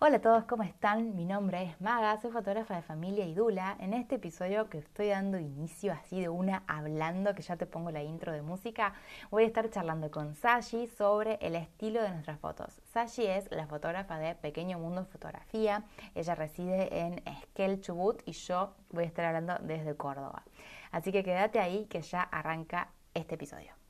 Hola a todos, ¿cómo están? Mi nombre es Maga, soy fotógrafa de familia y Dula. En este episodio que estoy dando inicio así de una hablando, que ya te pongo la intro de música, voy a estar charlando con Sashi sobre el estilo de nuestras fotos. Sashi es la fotógrafa de Pequeño Mundo Fotografía. Ella reside en Esquel, y yo voy a estar hablando desde Córdoba. Así que quédate ahí que ya arranca este episodio.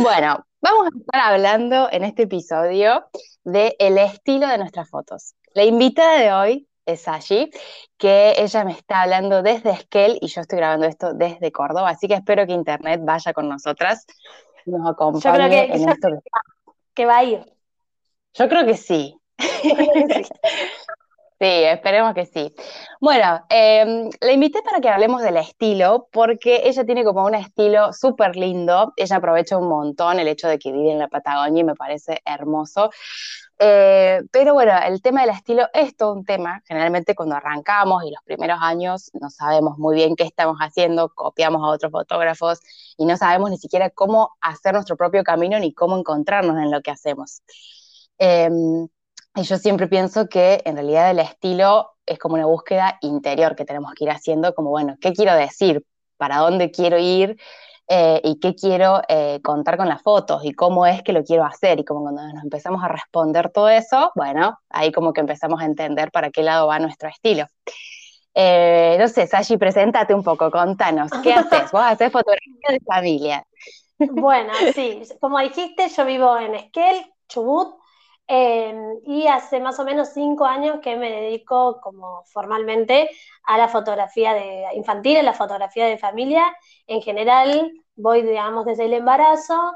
Bueno, vamos a estar hablando en este episodio del el estilo de nuestras fotos. La invitada de hoy es Sashi, que ella me está hablando desde Esquel y yo estoy grabando esto desde Córdoba, así que espero que Internet vaya con nosotras, nos acompañe en esto. Que va a ir. Yo creo que sí. Sí, esperemos que sí. Bueno, eh, la invité para que hablemos del estilo, porque ella tiene como un estilo súper lindo. Ella aprovecha un montón el hecho de que vive en la Patagonia y me parece hermoso. Eh, pero bueno, el tema del estilo es todo un tema. Generalmente cuando arrancamos y los primeros años no sabemos muy bien qué estamos haciendo, copiamos a otros fotógrafos y no sabemos ni siquiera cómo hacer nuestro propio camino ni cómo encontrarnos en lo que hacemos. Em, y yo siempre pienso que en realidad el estilo es como una búsqueda interior que tenemos que ir haciendo, como, bueno, ¿qué quiero decir? ¿Para dónde quiero ir? Eh, y qué quiero eh, contar con las fotos y cómo es que lo quiero hacer. Y como cuando nos empezamos a responder todo eso, bueno, ahí como que empezamos a entender para qué lado va nuestro estilo. Eh, no sé, Sashi, preséntate un poco, contanos, ¿qué haces? Vos haces fotografía de familia. Bueno, sí, como dijiste, yo vivo en Esquel, Chubut, Em, y hace más o menos cinco años que me dedico como formalmente a la fotografía de infantil, a la fotografía de familia. En general voy, digamos, desde el embarazo,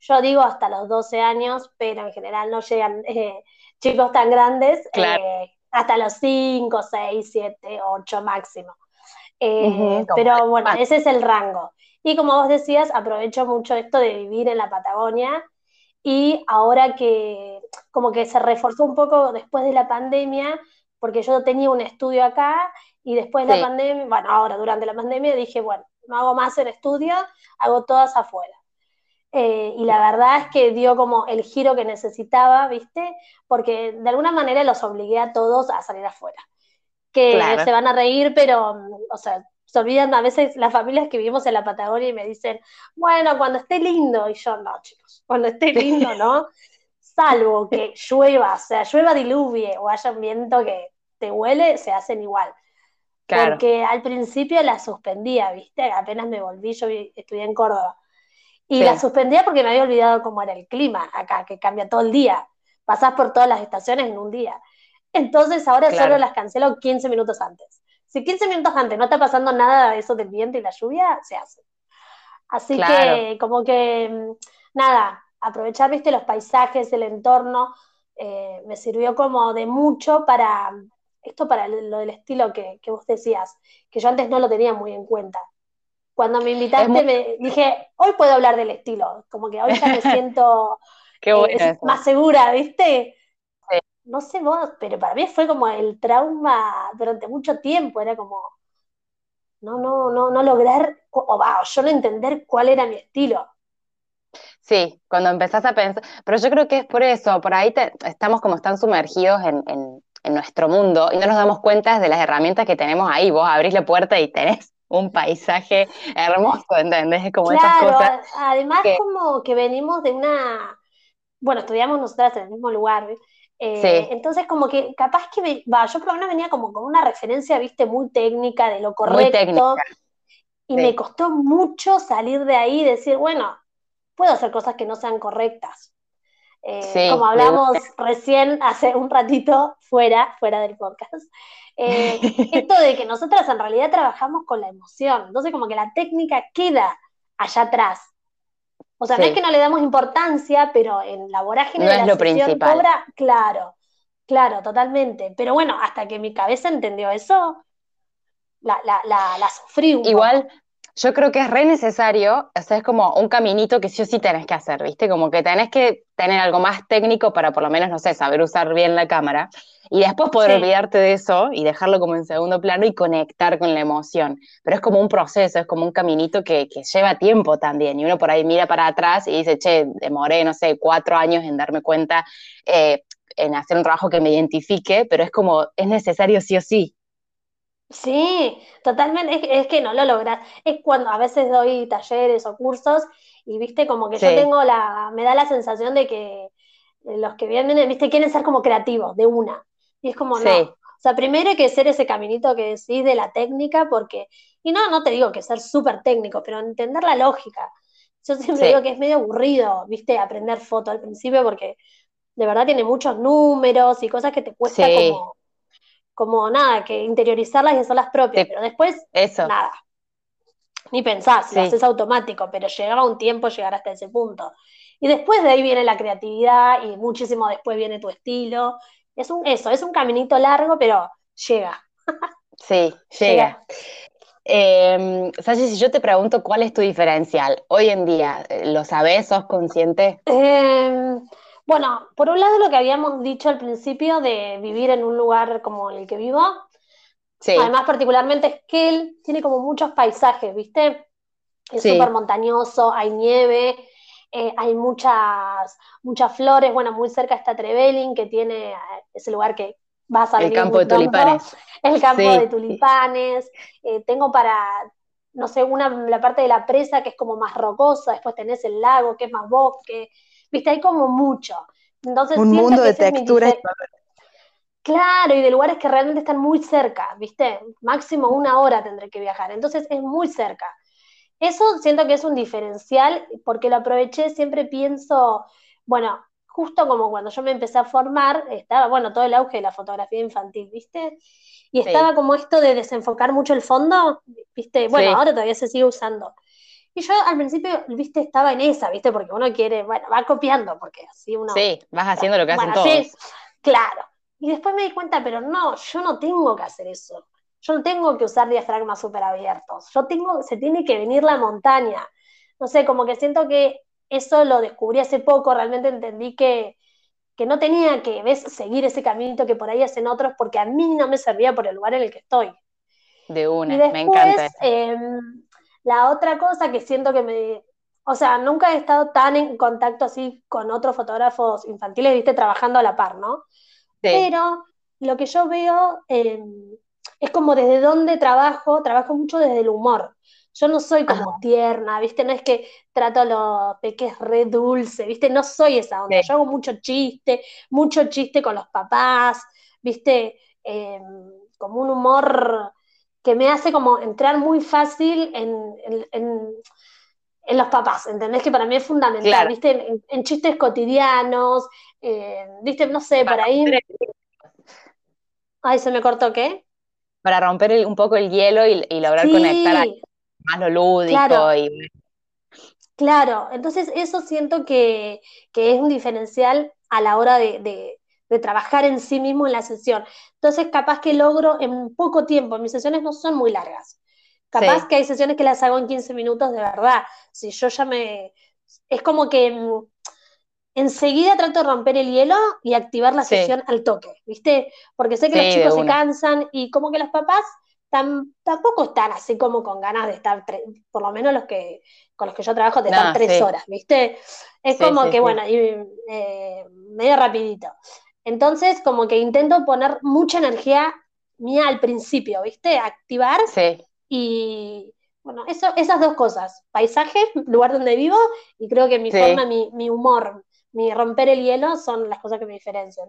yo digo hasta los 12 años, pero en general no llegan eh, chicos tan grandes, eh, hasta los 5, 6, 7, 8 máximo. Eh, pero bueno, ese es el rango. Y como vos decías, aprovecho mucho esto de vivir en la Patagonia y ahora que como que se reforzó un poco después de la pandemia, porque yo tenía un estudio acá y después de la pandemia, bueno, ahora durante la pandemia dije, bueno, no hago más en estudio, hago todas afuera. Eh, y la verdad es que dio como el giro que necesitaba, ¿viste? Porque de alguna manera los obligué a todos a salir afuera. Que se van a reír, pero, o sea, se olvidan a veces las familias que vivimos en la Patagonia y me dicen, bueno, cuando esté lindo, y yo, no, chicos, cuando esté lindo, ¿no? Salvo que llueva, o sea, llueva, diluvie o haya un viento que te huele, se hacen igual. Porque al principio la suspendía, ¿viste? Apenas me volví, yo estudié en Córdoba. Y la suspendía porque me había olvidado cómo era el clima acá, que cambia todo el día. Pasás por todas las estaciones en un día. Entonces ahora solo las cancelo 15 minutos antes. Si 15 minutos antes no está pasando nada de eso del viento y la lluvia, se hace. Así que, como que, mm, nada, aprovechar, viste, los paisajes, el entorno, eh, me sirvió como de mucho para, esto para lo del estilo que, vos decías, que yo antes no lo tenía muy en cuenta. Cuando me invitaste, me dije, hoy puedo hablar del estilo, como que hoy ya me siento eh, más segura, ¿viste? No sé vos, pero para mí fue como el trauma durante mucho tiempo, era como no, no, no, no lograr, o va, yo no entender cuál era mi estilo. Sí, cuando empezás a pensar, pero yo creo que es por eso, por ahí estamos como están sumergidos en, nuestro mundo y no nos damos cuenta de las herramientas que tenemos ahí. Vos abrís la puerta y tenés un paisaje hermoso, ¿entendés? Como esas cosas. Además, como que venimos de una, bueno, estudiamos nosotras en el mismo lugar, eh, entonces, como que capaz que, va, yo por lo menos venía como con una referencia, viste, muy técnica de lo correcto. Y me costó mucho salir de ahí y decir, bueno, puedo hacer cosas que no sean correctas. Eh, como hablamos recién hace un ratito fuera, fuera del podcast. Eh, esto de que nosotras en realidad trabajamos con la emoción. Entonces, como que la técnica queda allá atrás. O sea, no es que no le damos importancia, pero en la vorágine de la lo principal. cobra, claro, claro, totalmente. Pero bueno, hasta que mi cabeza entendió eso, la, la, la, sufrí un Igual, Yo creo que es re necesario, o sea, es como un caminito que sí o sí tenés que hacer, ¿viste? Como que tenés que tener algo más técnico para por lo menos, no sé, saber usar bien la cámara y después poder Sí. olvidarte de eso y dejarlo como en segundo plano y conectar con la emoción. Pero es como un proceso, es como un caminito que, que lleva tiempo también y uno por ahí mira para atrás y dice, che, demoré, no sé, cuatro años en darme cuenta, eh, en hacer un trabajo que me identifique, pero es como, es necesario sí o sí. Sí, totalmente, es, es que no lo logras. Es cuando a veces doy talleres o cursos y viste como que yo tengo la, me da la sensación de que los que vienen, viste, quieren ser como creativos de una. Y es como no. O sea, primero hay que ser ese caminito que decís de la técnica, porque, y no, no te digo que ser súper técnico, pero entender la lógica. Yo siempre digo que es medio aburrido, viste, aprender foto al principio, porque de verdad tiene muchos números y cosas que te cuesta como como nada, que interiorizarlas y hacerlas propias, sí, pero después, eso, nada, ni pensás, lo sí. haces automático, pero llegará un tiempo llegar hasta ese punto. Y después de ahí viene la creatividad y muchísimo después viene tu estilo. Es un, eso, es un caminito largo, pero llega, Sí, llega. llega. Eh, Sashi, si yo te pregunto cuál es tu diferencial hoy en día, ¿lo sabes? ¿Sos consciente? Eh, bueno, por un lado lo que habíamos dicho al principio de vivir en un lugar como el que vivo, Sí, además particularmente es que él tiene como muchos paisajes, ¿viste? es súper sí, montañoso, hay nieve, eh, hay muchas, muchas flores, bueno, muy cerca está Trevelin, que tiene eh, ese lugar que vas a el venir campo de tulipanes. el campo de tulipanes, eh, tengo para, no sé, una, la parte de la presa que es como más rocosa, después tenés el lago que es más bosque, viste, hay como mucho. Entonces un mundo de texturas. Claro, y de lugares que realmente están muy cerca, ¿viste? Máximo una hora tendré que viajar, entonces es muy cerca. Eso siento que es un diferencial porque lo aproveché, siempre pienso, bueno, justo como cuando yo me empecé a formar, estaba, bueno, todo el auge de la fotografía infantil, ¿viste? Y estaba Sí, como esto de desenfocar mucho el fondo, ¿viste? Bueno, sí, ahora todavía se sigue usando. Y yo al principio, ¿viste? Estaba en esa, ¿viste? Porque uno quiere, bueno, va copiando, porque así uno, sí, vas haciendo lo que hacen bueno, sí, todos. claro. Y después me di cuenta, pero no, yo no tengo que hacer eso. Yo no tengo que usar diafragmas súper abiertos. Yo tengo, se tiene que venir la montaña. No sé, como que siento que eso lo descubrí hace poco, realmente entendí que, que no tenía que ¿ves? seguir ese caminito que por ahí hacen otros porque a mí no me servía por el lugar en el que estoy. De Y una, me encanta eh, la otra cosa que siento que me... O sea, nunca he estado tan en contacto así con otros fotógrafos infantiles, viste, trabajando a la par, ¿no? Sí, Pero lo que yo veo eh, es como desde donde trabajo, trabajo mucho desde el humor. Yo no soy como ajá, tierna, ¿viste? No es que trato a los peques re dulce, ¿viste? No soy esa onda. Yo hago mucho chiste, mucho chiste con los papás, ¿viste? Eh, como un humor que me hace como entrar muy fácil en, en, en, en los papás, ¿entendés? Que para mí es fundamental, claro. ¿viste? En, chistes cotidianos, eh, ¿viste? No sé, Para por ahí el, Ay, se me cortó, ¿qué? para romper el- un poco el hielo y, y lograr conectar a más lo lúdico claro, y claro. Entonces eso siento que, que es un diferencial a la hora de, de- de trabajar en sí mismo en la sesión. Entonces capaz que logro en poco tiempo, mis sesiones no son muy largas. Capaz sí, que hay sesiones que las hago en 15 minutos de verdad. Si yo ya me... Es como que mm, enseguida trato de romper el hielo y activar la sí, sesión al toque, ¿viste? Porque sé que sí, los chicos se cansan y como que los papás tam, tampoco están así como con ganas de estar, por lo menos los que con los que yo trabajo, de estar tres horas, ¿viste? Es como que, bueno, y, eh, medio rapidito. Entonces, como que intento poner mucha energía mía al principio, ¿viste? Activar Sí, y, bueno, eso, esas dos cosas, paisaje, lugar donde vivo, y creo que mi forma, mi, mi humor, mi romper el hielo son las cosas que me diferencian.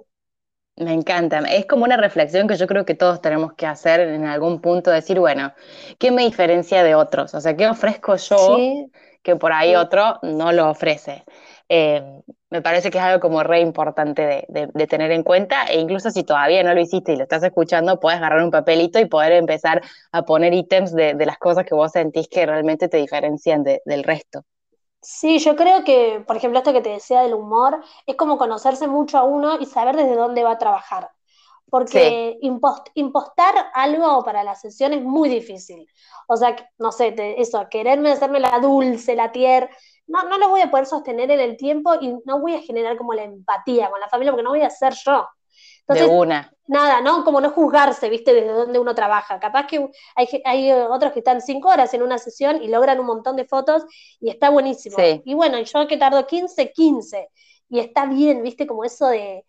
me encanta. Es como una reflexión que yo creo que todos tenemos que hacer en algún punto, decir, bueno, ¿qué me diferencia de otros? O sea, ¿qué ofrezco yo Sí, que por ahí sí. otro no lo ofrece? Eh, me parece que es algo como re importante de, de- de tener en cuenta e incluso si todavía no lo hiciste y lo estás escuchando, puedes agarrar un papelito y poder empezar a poner ítems de, de las cosas que vos sentís que realmente te diferencian de- del resto. Sí, yo creo que, por ejemplo, esto que te decía del humor, es como conocerse mucho a uno y saber desde dónde va a trabajar. porque impostar algo para la sesión es muy difícil. O sea, no sé, eso, quererme hacerme la dulce, la tierra, no, no lo voy a poder sostener en el tiempo y no voy a generar como la empatía con la familia porque no voy a ser yo. Entonces, de una. Nada, ¿no? Como no juzgarse, ¿viste? Desde donde uno trabaja. Capaz que hay, hay otros que están cinco horas en una sesión y logran un montón de fotos y está buenísimo. Y bueno, yo que tardo 15, 15. Y está bien, ¿viste? Como eso de,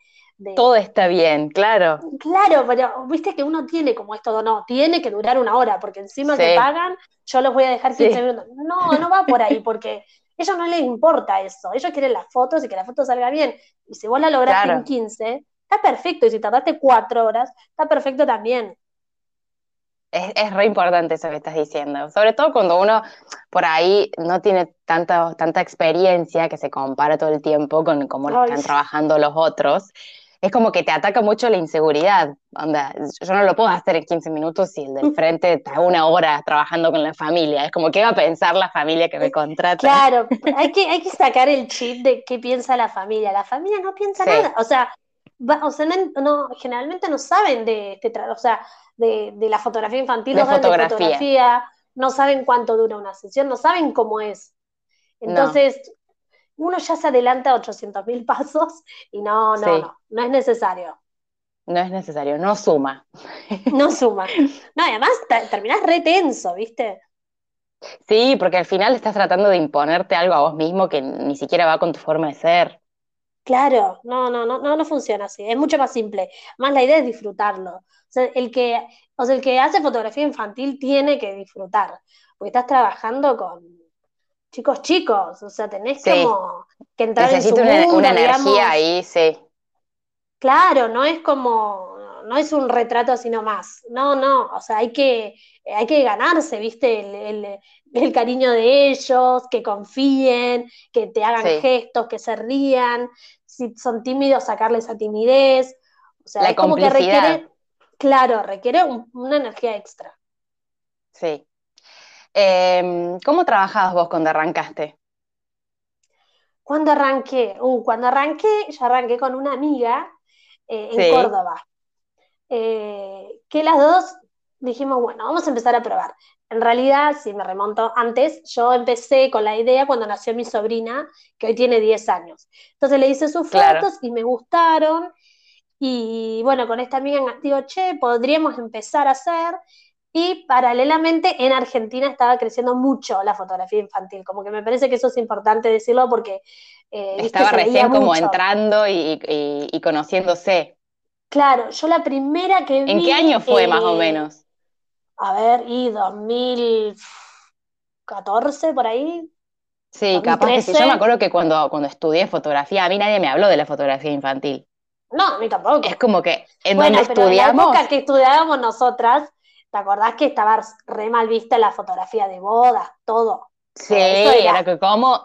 todo está bien, claro. Claro, pero viste que uno tiene como esto, no, tiene que durar una hora, porque encima que pagan, yo los voy a dejar 15 minutos. No, no va por ahí, porque ellos no les importa eso. Ellos quieren las fotos y que la foto salga bien. Y si vos la lograste en 15, está perfecto. Y si tardaste cuatro horas, está perfecto también. Es, es, re importante eso que estás diciendo. Sobre todo cuando uno por ahí no tiene tanta, tanta experiencia que se compara todo el tiempo con cómo están trabajando los otros es como que te ataca mucho la inseguridad. Onda, yo no lo puedo hacer en 15 minutos si el del frente está una hora trabajando con la familia. Es como que va a pensar la familia que me contrata. Claro, hay que, hay que sacar el chip de qué piensa la familia. La familia no piensa nada. O sea, o sea no, generalmente no saben de este o sea, de, la fotografía infantil, no saben de fotografía, no saben cuánto dura una sesión, no saben cómo es. Entonces, uno ya se adelanta 800 mil pasos y no, no, no, no es necesario. No es necesario, no suma. No suma. No, además terminás re tenso, ¿viste? Sí, porque al final estás tratando de imponerte algo a vos mismo que ni siquiera va con tu forma de ser. Claro, no, no, no, no, no funciona así, es mucho más simple. Más la idea es disfrutarlo. O sea, el que, o sea, el que hace fotografía infantil tiene que disfrutar, porque estás trabajando con, chicos chicos, o sea, tenés como que entrar en su una, una energía ahí, sí. Claro, no es como, no es un retrato así nomás, no, no, o sea, hay que, hay que ganarse, viste, el, cariño de ellos, que confíen, que te hagan gestos, que se rían, si son tímidos, sacarles esa timidez, o sea, es como que requiere, claro, requiere una energía extra. Sí, Em, ¿Cómo trabajabas vos cuando arrancaste? Cuando arranqué, uh, cuando arranqué, ya arranqué con una amiga eh, en Córdoba, eh, que las dos dijimos, bueno, vamos a empezar a probar. En realidad, si me remonto antes, yo empecé con la idea cuando nació mi sobrina, que hoy tiene 10 años. Entonces le hice sus fotos y me gustaron. Y bueno, con esta amiga digo, che, podríamos empezar a hacer. Y paralelamente en Argentina estaba creciendo mucho la fotografía infantil, como que me parece que eso es importante decirlo porque... Eh, estaba recién como entrando y, conociéndose. Claro, yo la primera que vi... ¿En qué año fue más o eh, menos? A ver, y 2014 por ahí. Sí, capaz que sí. Yo me acuerdo que cuando, cuando estudié fotografía, a mí nadie me habló de la fotografía infantil. No, a mí tampoco. Es como que en donde estudiamos. En la época que estudiábamos nosotras, ¿Te acordás que estaba re mal vista la fotografía de bodas, todo? Sí, era... que como,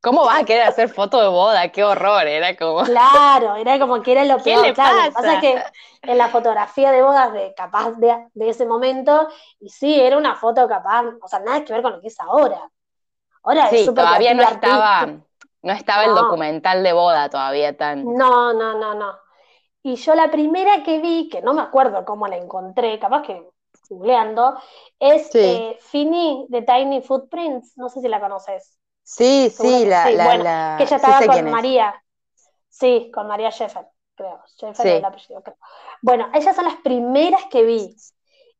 ¿cómo vas a querer hacer foto de boda? Qué horror, era como... Claro, era como que era lo peor. ¿Qué le claro, pasa? pasa que en la fotografía de bodas de capaz de, ese momento, y sí, era una foto capaz, o sea, nada que ver con lo que es ahora. Ahora sí, todavía no estaba, no estaba el documental de boda todavía tan... No, no, no, no. Y yo la primera que vi, que no me acuerdo cómo la encontré, capaz que googleando, es eh, Fini de Tiny Footprints, no sé si la conoces. Sí, sí, la, la, que ella estaba con María. Sí, con María Sheffer, creo. Sheffer el apellido, creo. Bueno, ellas son las primeras que vi.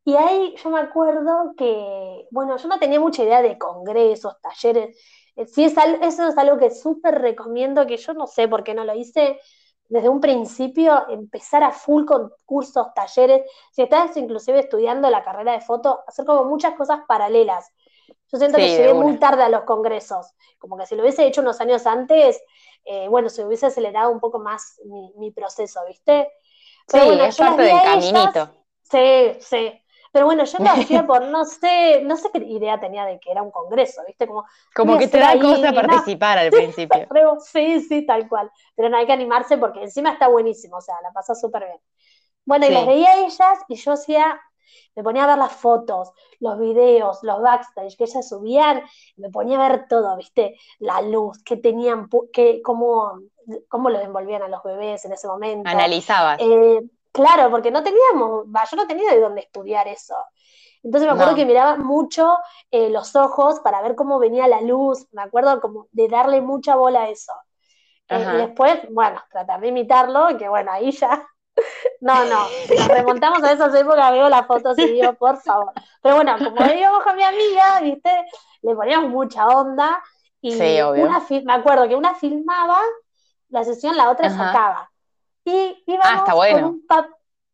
Y ahí yo me acuerdo que, bueno, yo no tenía mucha idea de congresos, talleres. Eh, sí, es, eso es algo que súper recomiendo, que yo no sé por qué no lo hice, desde un principio empezar a full con cursos, talleres. Si estás inclusive estudiando la carrera de foto, hacer como muchas cosas paralelas. Yo siento que llegué muy tarde a los congresos, como que si lo hubiese hecho unos años antes, eh, bueno, se hubiese acelerado un poco más mi, proceso, ¿viste? Pero sí, bueno, es parte del caminito. sí, sí. Pero bueno, yo lo hacía por no sé, no sé qué idea tenía de que era un congreso, ¿viste? Como, como que te da cosa participar al principio. Sí, sí, tal cual. Pero no hay que animarse porque encima está buenísimo, o sea, la pasó súper bien. Bueno, y las veía a ellas y yo hacía, me ponía a ver las fotos, los videos, los backstage que ellas subían, me ponía a ver todo, ¿viste? La luz, que tenían, que, cómo, cómo los envolvían a los bebés en ese momento. Analizabas. Eh, claro, porque no teníamos, yo no tenía de dónde estudiar eso. Entonces me acuerdo que miraba mucho eh, los ojos para ver cómo venía la luz, me acuerdo como de darle mucha bola a eso. Eh, y después, bueno, tratar de imitarlo, que bueno, ahí ya no, no, nos remontamos a esas épocas, veo las fotos y digo, por favor. Pero bueno, como íbamos con mi amiga, ¿viste? Le poníamos mucha onda. Y sí, obvio. Una me acuerdo que una filmaba la sesión, la otra sacaba. Y íbamos ah, está bueno. con un pap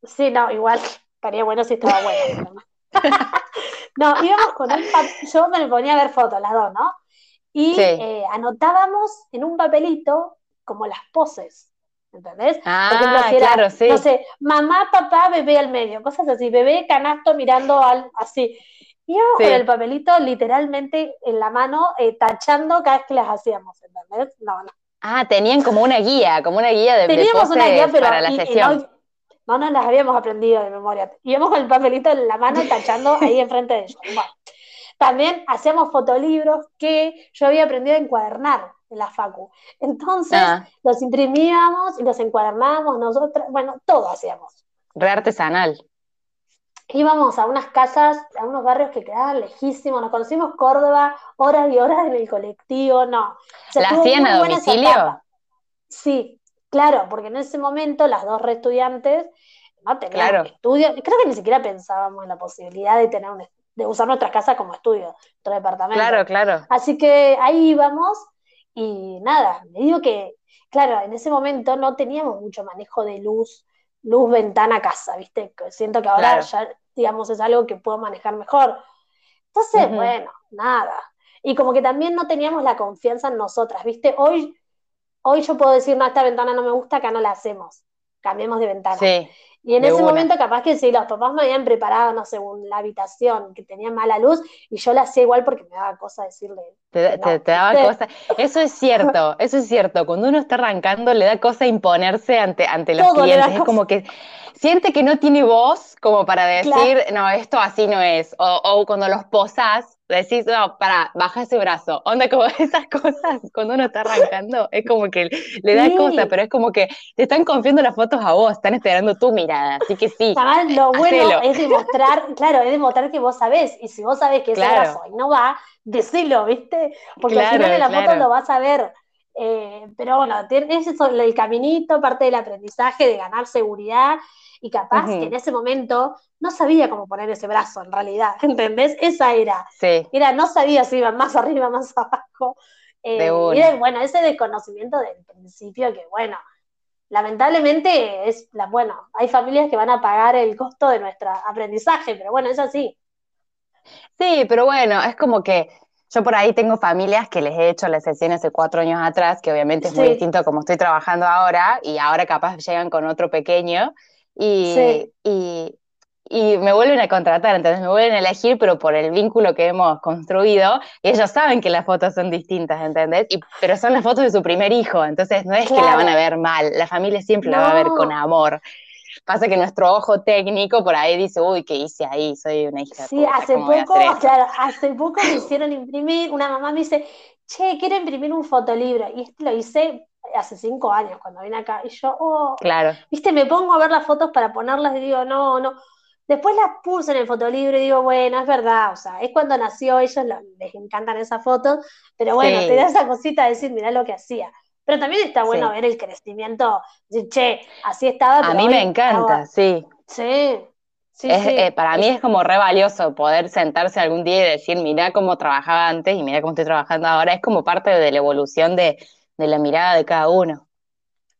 Sí, no, igual, estaría bueno si estaba bueno. no, íbamos con un papel, yo me ponía a ver fotos, las dos, ¿no? Y eh, anotábamos en un papelito como las poses. ¿entendés? Ah, claro, sí. No sé, mamá, papá, bebé al medio, cosas así, bebé, canasto mirando al, así. Y yo con el papelito literalmente en la mano, eh, tachando cada vez que las hacíamos, ¿entendés? No, no. Ah, tenían como una guía, como una guía de, Teníamos una guía, pero para la sesión. no, no las habíamos aprendido de memoria. Íbamos con el papelito en la mano tachando ahí enfrente de ellos. Bueno. También hacíamos fotolibros que yo había aprendido a encuadernar en la facu. Entonces ah. los imprimíamos y los encuadernábamos nosotros, bueno, todo hacíamos. Re artesanal. Íbamos a unas casas, a unos barrios que quedaban lejísimos, nos conocimos Córdoba, horas y horas en el colectivo, no. ¿La hacían a domicilio? Sí, claro, porque en ese momento las dos re estudiantes no tenían claro. estudio, creo que ni siquiera pensábamos en la posibilidad de tener un, de usar nuestras casas como estudio, nuestro departamento. Claro, claro. Así que ahí íbamos y nada, me digo que, claro, en ese momento no teníamos mucho manejo de luz, luz, ventana, casa, ¿viste? Siento que ahora ya, digamos, es algo que puedo manejar mejor. Entonces, bueno, nada. Y como que también no teníamos la confianza en nosotras, ¿viste? Hoy, hoy yo puedo decir, no, esta ventana no me gusta, acá no la hacemos, cambiemos de ventana. Sí. Y en ese momento capaz que sí, los papás me habían preparado, no sé, la habitación que tenía mala luz y yo la hacía igual porque me daba cosa decirle. Te, daba cosa. Eso es cierto, eso es cierto. Cuando uno está arrancando le da cosa imponerse ante, ante los clientes. Es como que siente que no tiene voz como para decir, no, esto así no es. O, o cuando los posas, decís, no, para, baja ese brazo. Onda, como esas cosas, cuando uno está arrancando, es como que le da cosa, pero es como que te están confiando las fotos a vos, están esperando tu mirada, así que sí. Además, lo bueno es demostrar, claro, es demostrar que vos sabés, y si vos sabés que ese brazo no va, decilo, ¿viste? Porque al final de la foto lo vas a ver. Eh, pero bueno, es el caminito, parte del aprendizaje, de ganar seguridad, y capaz que en ese momento no sabía cómo poner ese brazo en realidad, ¿entendés? Esa era. Sí. Era, no sabía si iba más arriba, más abajo. Eh, y bueno, ese desconocimiento del principio que, bueno, lamentablemente es, la, bueno, hay familias que van a pagar el costo de nuestro aprendizaje, pero bueno, es así. Sí, pero bueno, es como que yo por ahí tengo familias que les he hecho las sesiones de cuatro años atrás, que obviamente es muy distinto a como estoy trabajando ahora, y ahora capaz llegan con otro pequeño, y, y, y, me vuelven a contratar, entonces me vuelven a elegir, pero por el vínculo que hemos construido, y ellos saben que las fotos son distintas, ¿entendés? Y, pero son las fotos de su primer hijo, entonces no es que la van a ver mal, la familia siempre la va a ver con amor. Pasa que nuestro ojo técnico por ahí dice, uy, ¿qué hice ahí? Soy una hija. Sí, hace poco, claro, hace poco me hicieron imprimir, una mamá me dice, che, quiero imprimir un fotolibro, y este lo hice hace cinco años cuando vine acá, y yo, oh, claro. viste, me pongo a ver las fotos para ponerlas y digo, no, no. Después las puse en el fotolibro y digo, bueno, es verdad, o sea, es cuando nació, ellos les encantan esas fotos, pero bueno, te da esa cosita de decir, mirá lo que hacía. Pero también está bueno ver el crecimiento, decir, che, así estaba. A mí me encanta, sí. Sí. Sí, eh, para mí es como re valioso poder sentarse algún día y decir, mirá cómo trabajaba antes y mirá cómo estoy trabajando ahora. Es como parte de la evolución de, de la mirada de cada uno.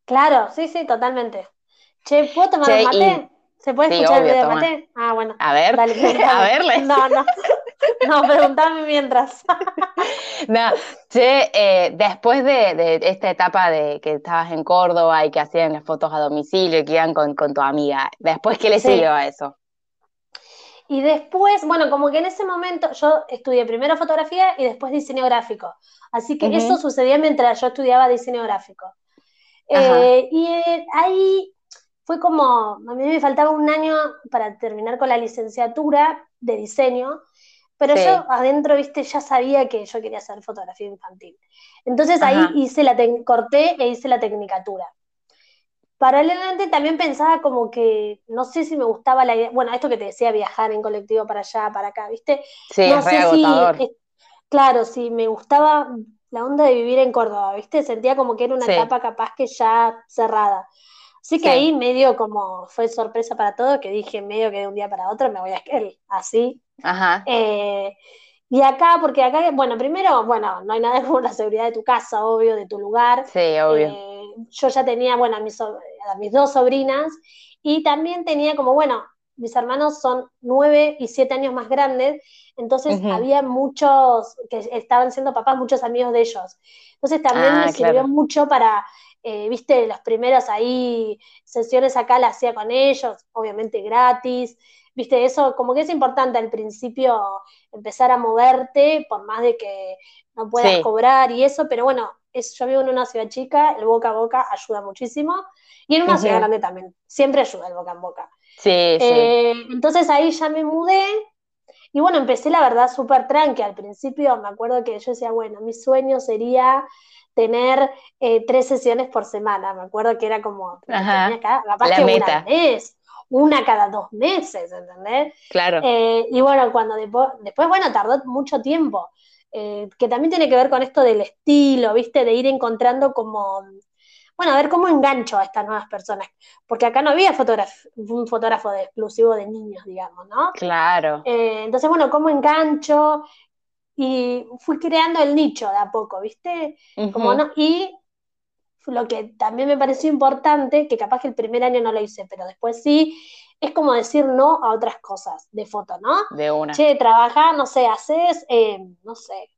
Claro, sí, sí, totalmente. Che, ¿puedo tomar un mate? ¿Se puede escuchar el de mate? Ah, bueno. A ver, a verle. No, no. No, preguntame mientras. no, che, eh, después de, esta etapa de que estabas en Córdoba y que hacían las fotos a domicilio y que iban con, tu amiga, ¿después qué le siguió a eso? Y después, bueno, como que en ese momento yo estudié primero fotografía y después diseño gráfico. Así que eso sucedía mientras yo estudiaba diseño gráfico. Eh, y eh, ahí fue como, a mí me faltaba un año para terminar con la licenciatura de diseño, pero yo adentro, viste, ya sabía que yo quería hacer fotografía infantil. Entonces ahí hice la corté e hice la tecnicatura. Paralelamente también pensaba como que, no sé si me gustaba la idea, bueno, esto que te decía, viajar en colectivo para allá, para acá, ¿viste? Sí, no es sé si, claro, si me gustaba la onda de vivir en Córdoba, ¿viste? Sentía como que era una Sí, etapa capaz que ya cerrada. Así que sí, ahí medio como fue sorpresa para todos, que dije medio que de un día para otro me voy a Esquel, así. ajá, Eh, y acá, porque acá, bueno, primero, bueno, no hay nada como la seguridad de tu casa, obvio, de tu lugar. sí, obvio. Eh, yo ya tenía, bueno, a mis, so- a mis dos sobrinas y también tenía como, bueno, mis hermanos son nueve y siete años más grandes, entonces había muchos que estaban siendo papás, muchos amigos de ellos. Entonces también me Ah, sirvió claro. mucho para, eh, viste, las primeras ahí sesiones acá las hacía con ellos, obviamente gratis. Viste, eso como que es importante al principio empezar a moverte, por más de que no puedas Sí, cobrar y eso, pero bueno, es, yo vivo en una ciudad chica, el boca a boca ayuda muchísimo, y en una ciudad grande también, siempre ayuda el boca en boca. Sí, sí. Eh, entonces ahí ya me mudé, y bueno, empecé la verdad súper tranqui, al principio me acuerdo que yo decía, bueno, mi sueño sería tener eh, tres sesiones por semana, me acuerdo que era como Ajá. cada, capaz La que una meta, mes, una cada dos meses, ¿entendés? claro. Eh, y bueno, cuando después, bueno, tardó mucho tiempo, eh, que también tiene que ver con esto del estilo, ¿viste? De ir encontrando como, bueno, a ver cómo engancho a estas nuevas personas, porque acá no había un fotógrafo de, exclusivo de niños, digamos, ¿no? Claro. Eh, entonces, bueno, cómo engancho y fui creando el nicho de a poco, ¿viste? Como no, y lo que también me pareció importante, que capaz que el primer año no lo hice, pero después sí, es como decir no a otras cosas de foto, ¿no? De una. Che, trabajar, no sé, haces, eh, no sé,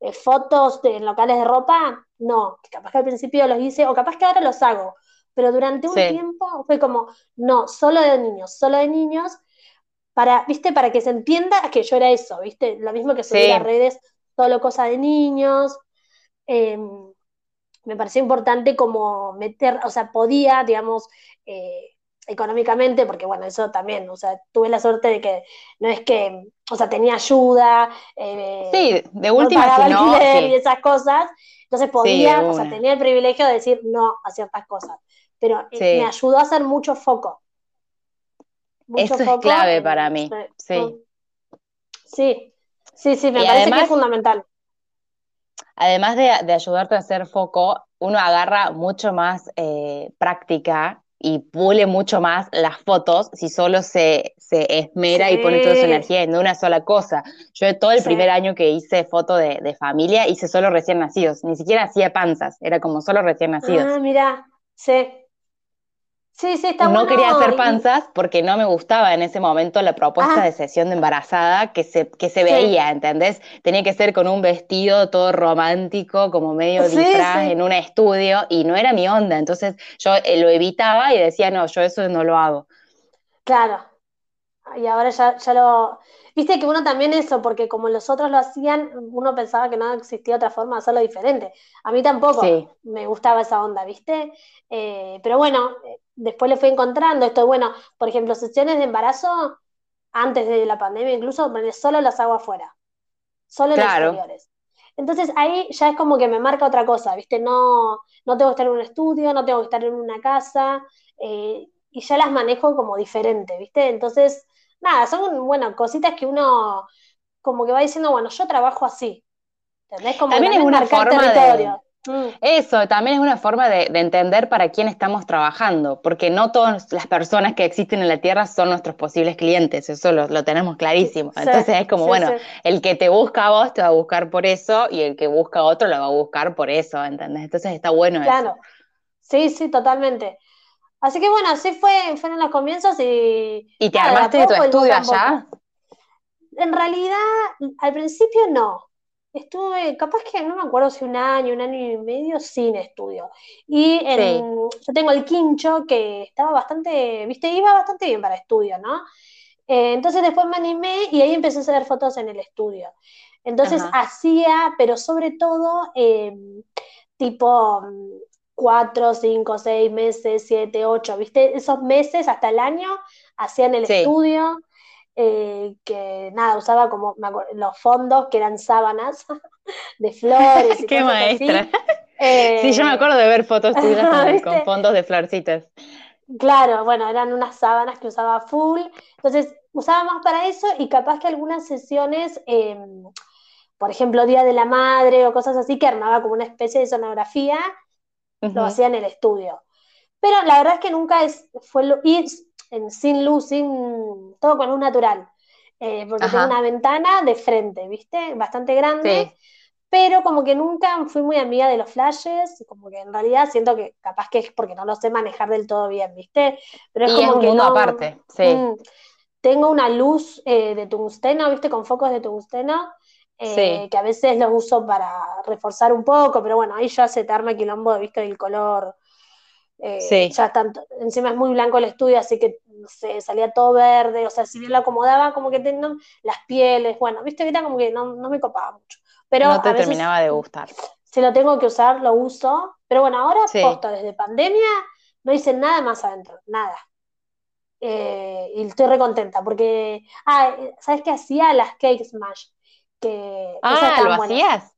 eh, fotos de locales de ropa, no, capaz que al principio los hice, o capaz que ahora los hago, pero durante un Sí, tiempo fue como, no, solo de niños, solo de niños, para, viste, para que se entienda que yo era eso, viste, lo mismo que subir a sí. redes, solo cosa de niños, eh, me pareció importante como meter, o sea, podía, digamos, eh, económicamente, porque bueno, eso también, o sea, tuve la suerte de que no es que, o sea, tenía ayuda, eh, Sí, de no última, si pagaba no, alquiler y esas cosas, entonces Sí, podía, o sea, tenía el privilegio de decir no a ciertas cosas, pero eh, me ayudó a hacer mucho foco, mucho Eso es foco. clave para mí. Sí. Sí, sí, sí, me Y parece que es fundamental. además de, de ayudarte a hacer foco, uno agarra mucho más eh, práctica y pule mucho más las fotos si solo se, se esmera y pone toda su energía en una sola cosa. Yo todo el sí. primer año que hice foto de, de familia hice solo recién nacidos, ni siquiera hacía panzas, era como solo recién Ah, nacidos. mira, sí. Sí, sí, está No quería hacer panzas porque no me gustaba en ese momento la propuesta de ah, sesión de embarazada que se, que se sí, veía, ¿entendés? Tenía que ser con un vestido todo romántico, como medio sí, disfraz en un estudio y no era mi onda. Entonces yo eh, lo evitaba y decía, no, yo eso no lo hago. claro. Y ahora ya, ya lo... Viste que uno también eso, porque como los otros lo hacían, uno pensaba que no existía otra forma de hacerlo diferente. A mí tampoco me gustaba esa onda, ¿viste? Eh, pero bueno, después le fui encontrando esto. Bueno, por ejemplo, sesiones de embarazo, antes de la pandemia incluso, solo las hago afuera. solo en claro. exteriores. Entonces ahí ya es como que me marca otra cosa, ¿viste? No, no tengo que estar en un estudio, no tengo que estar en una casa, eh, y ya las manejo como diferente, ¿viste? Entonces, nada, son, bueno, cositas que uno como que va diciendo, bueno, yo trabajo así, ¿entendés? Como También es una forma territorio. Mm, Eso también es una forma de, de entender para quién estamos trabajando, porque no todas las personas que existen en la Tierra son nuestros posibles clientes, eso lo, lo tenemos clarísimo. sí, Entonces es como, sí, bueno, sí, el que te busca a vos te va a buscar por eso y el que busca a otro lo va a buscar por eso, ¿entendés? Entonces está bueno eso. claro, sí, sí, totalmente. Así que bueno, así fue, fueron los comienzos y ¿Y te de a armaste tu poco, el estudio allá? En realidad, al principio no. Estuve, capaz que no me acuerdo si un año, un año y medio sin estudio. Y Sí, yo tengo el quincho que estaba bastante, viste, iba bastante bien para estudio, ¿no? Eh, entonces después me animé y ahí empecé a hacer fotos en el estudio. Entonces ajá, hacía, pero sobre todo, eh, tipo cuatro, cinco, seis meses, siete, ocho, ¿viste? Esos meses hasta el año hacía en el sí, estudio, eh, que nada, usaba como me acuerdo, los fondos que eran sábanas de flores y qué cosas maestra. así. sí, yo me acuerdo de ver fotos tuyas con, fondos de florcitas. Claro, bueno, eran unas sábanas que usaba full, entonces usaba más para eso y capaz que algunas sesiones, em, por ejemplo, Día de la Madre o cosas así, que armaba como una especie de sonografía, lo hacía en el estudio. Pero la verdad es que nunca es, fue ir sin luz, sin todo con luz natural, eh, porque tengo una ventana de frente, ¿viste? Bastante grande. Pero como que nunca fui muy amiga de los flashes, como que en realidad siento que capaz que es porque no lo sé manejar del todo bien, ¿viste? Pero es como que aparte, sí. Mm, tengo una luz eh, de tungsteno, ¿viste? Con focos de tungsteno, eh, que a veces los uso para reforzar un poco, pero bueno, ahí ya se te arma quilombo, ¿viste? El color eh, ya tanto, encima es muy blanco el estudio, así que se salía todo verde, o sea, si bien lo acomodaba, como que tenían las pieles, bueno, viste era como que no, me copaba mucho. Pero no te terminaba de gustar. Si lo tengo que usar, lo uso. Pero bueno, ahora, desde pandemia, no hice nada más adentro, nada. Eh, y estoy recontenta porque, ah, ¿sabes qué hacía? Las Cake Smash. Que, ah, ¿lo hacías?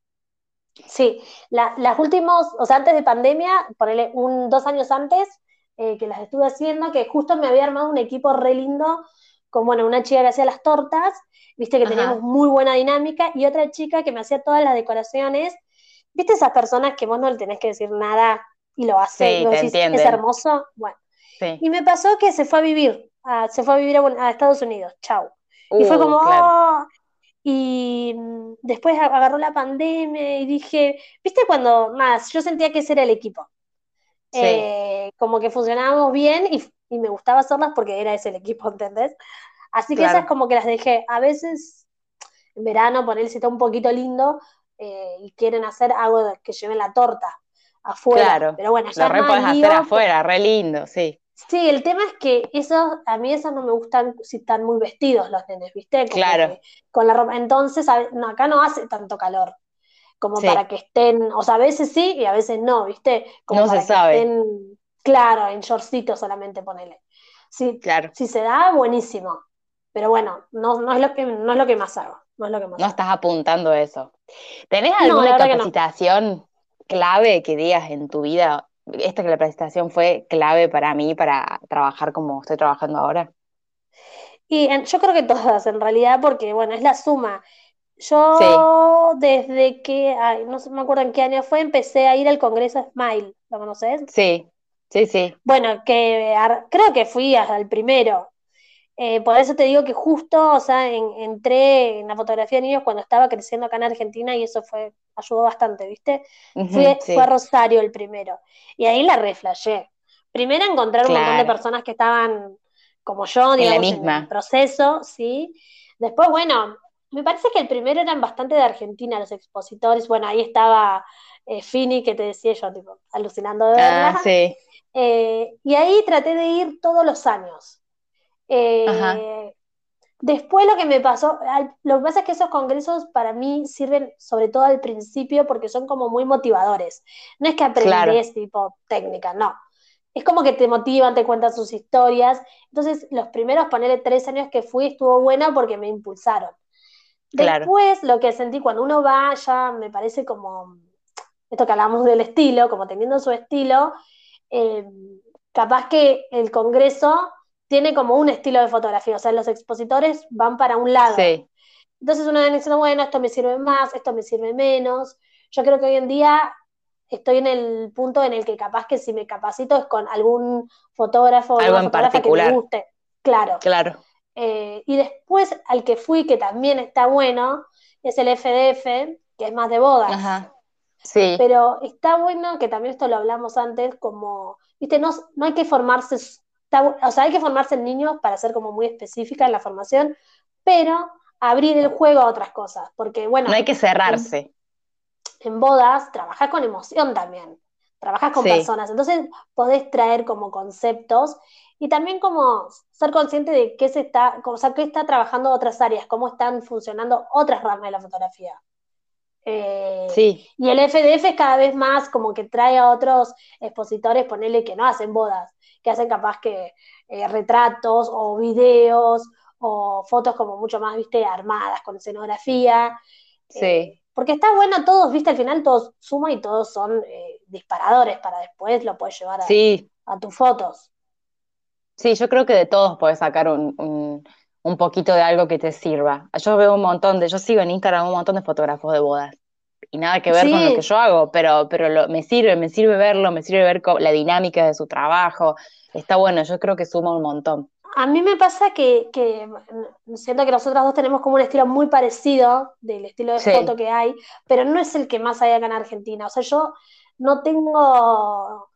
Sí, las últimos, o sea, antes de pandemia, ponele un, dos años antes, eh, que las estuve haciendo, que justo me había armado un equipo re lindo, con bueno, una chica que hacía las tortas, viste que teníamos muy buena dinámica, y otra chica que me hacía todas las decoraciones. ¿Viste esas personas que vos no le tenés que decir nada y lo hace? Sí, es hermoso. Bueno. Y me pasó que se fue a vivir, se fue a vivir a, Estados Unidos, chau. y fue uh, como, oh, y mm, después agarró la pandemia y dije, viste cuando más, yo sentía que ese era el equipo. Eh, como que funcionábamos bien y, me gustaba hacerlas porque era ese el equipo, ¿entendés? Así que esas como que las dejé. A veces en verano, por él si está un poquito lindo eh, y quieren hacer algo que lleven la torta afuera. Claro. Pero bueno, ya Lo re hacer afuera, re lindo, sí. Sí, el tema es que esos, a mí esos no me gustan si están muy vestidos los nenes, ¿viste? claro. con la ropa. Entonces, no, acá no hace tanto calor como para que estén, o sea, a veces sí y a veces no, ¿viste? Como no se sabe. Estén, claro, en shortcito solamente ponele. Sí, claro. Si se da, buenísimo. Pero bueno, no, no, es lo que, no es lo que más hago. No es lo que más No estás apuntando eso. ¿Tenés alguna capacitación clave que digas en tu vida esta que la presentación fue clave para mí para trabajar como estoy trabajando ahora? Y yo creo que todas, en realidad, porque bueno, es la suma. Yo desde que, ay, no me acuerdo en qué año fue, empecé a ir al Congreso Smile, ¿lo conoces? Sí, sí, sí. Bueno, que creo que fui al primero, eh, por eso te digo que justo, o sea, entré en la fotografía de niños cuando estaba creciendo acá en Argentina y eso fue, ayudó bastante, ¿viste? fue, a Rosario el primero. Y ahí la reflashé. Primero encontrar un montón de personas que estaban como yo, digamos, en, el proceso, ¿sí? Después, bueno, me parece que el primero eran bastante de Argentina, los expositores. Bueno, ahí estaba eh, Fini, que te decía yo, tipo, alucinando de ah, verla. sí. Eh, y ahí traté de ir todos los años. Eh, después lo que me pasó, lo que pasa es que esos congresos para mí sirven sobre todo al principio porque son como muy motivadores. No es que aprendes tipo técnica, no. Es como que te motivan, te cuentan sus historias. Entonces, los primeros, ponerle tres años que fui, estuvo buena porque me impulsaron. Después, lo que sentí cuando uno va, ya me parece como, esto que hablamos del estilo, como teniendo su estilo, eh, capaz que el congreso tiene como un estilo de fotografía, o sea, los expositores van para un lado. Entonces uno va diciendo, bueno, esto me sirve más, esto me sirve menos. Yo creo que hoy en día estoy en el punto en el que capaz que si me capacito es con algún fotógrafo o una fotógrafa que me guste. Claro. Claro. Eh, y después al que fui, que también está bueno, es el FDF, que es más de bodas. Ajá. Sí. Pero está bueno, que también esto lo hablamos antes, como, viste, no, no hay que formarse o sea, hay que formarse en niños para ser como muy específica en la formación, pero abrir el juego a otras cosas, porque bueno... No hay que cerrarse. En, bodas trabajas con emoción también, trabajas con personas, entonces podés traer como conceptos y también como ser consciente de qué se está, o sea, qué está trabajando otras áreas, cómo están funcionando otras ramas de la fotografía. Eh, sí. Y el FDF es cada vez más como que trae a otros expositores, ponerle que no hacen bodas, que hacen capaz que eh, retratos o videos o fotos como mucho más, viste, armadas con escenografía. Sí. porque está bueno todos, viste, al final todos suma y todos son eh, disparadores para después lo puedes llevar a, a tus fotos. Sí, yo creo que de todos puedes sacar un, un, poquito de algo que te sirva. Yo veo un montón de, yo sigo en Instagram un montón de fotógrafos de bodas. Y nada que ver con lo que yo hago, pero, pero me sirve, me sirve verlo, me sirve ver la dinámica de su trabajo. Está bueno, yo creo que suma un montón. A mí me pasa que, que siento que nosotras dos tenemos como un estilo muy parecido del estilo de foto que hay, pero no es el que más hay acá en Argentina. O sea, yo no tengo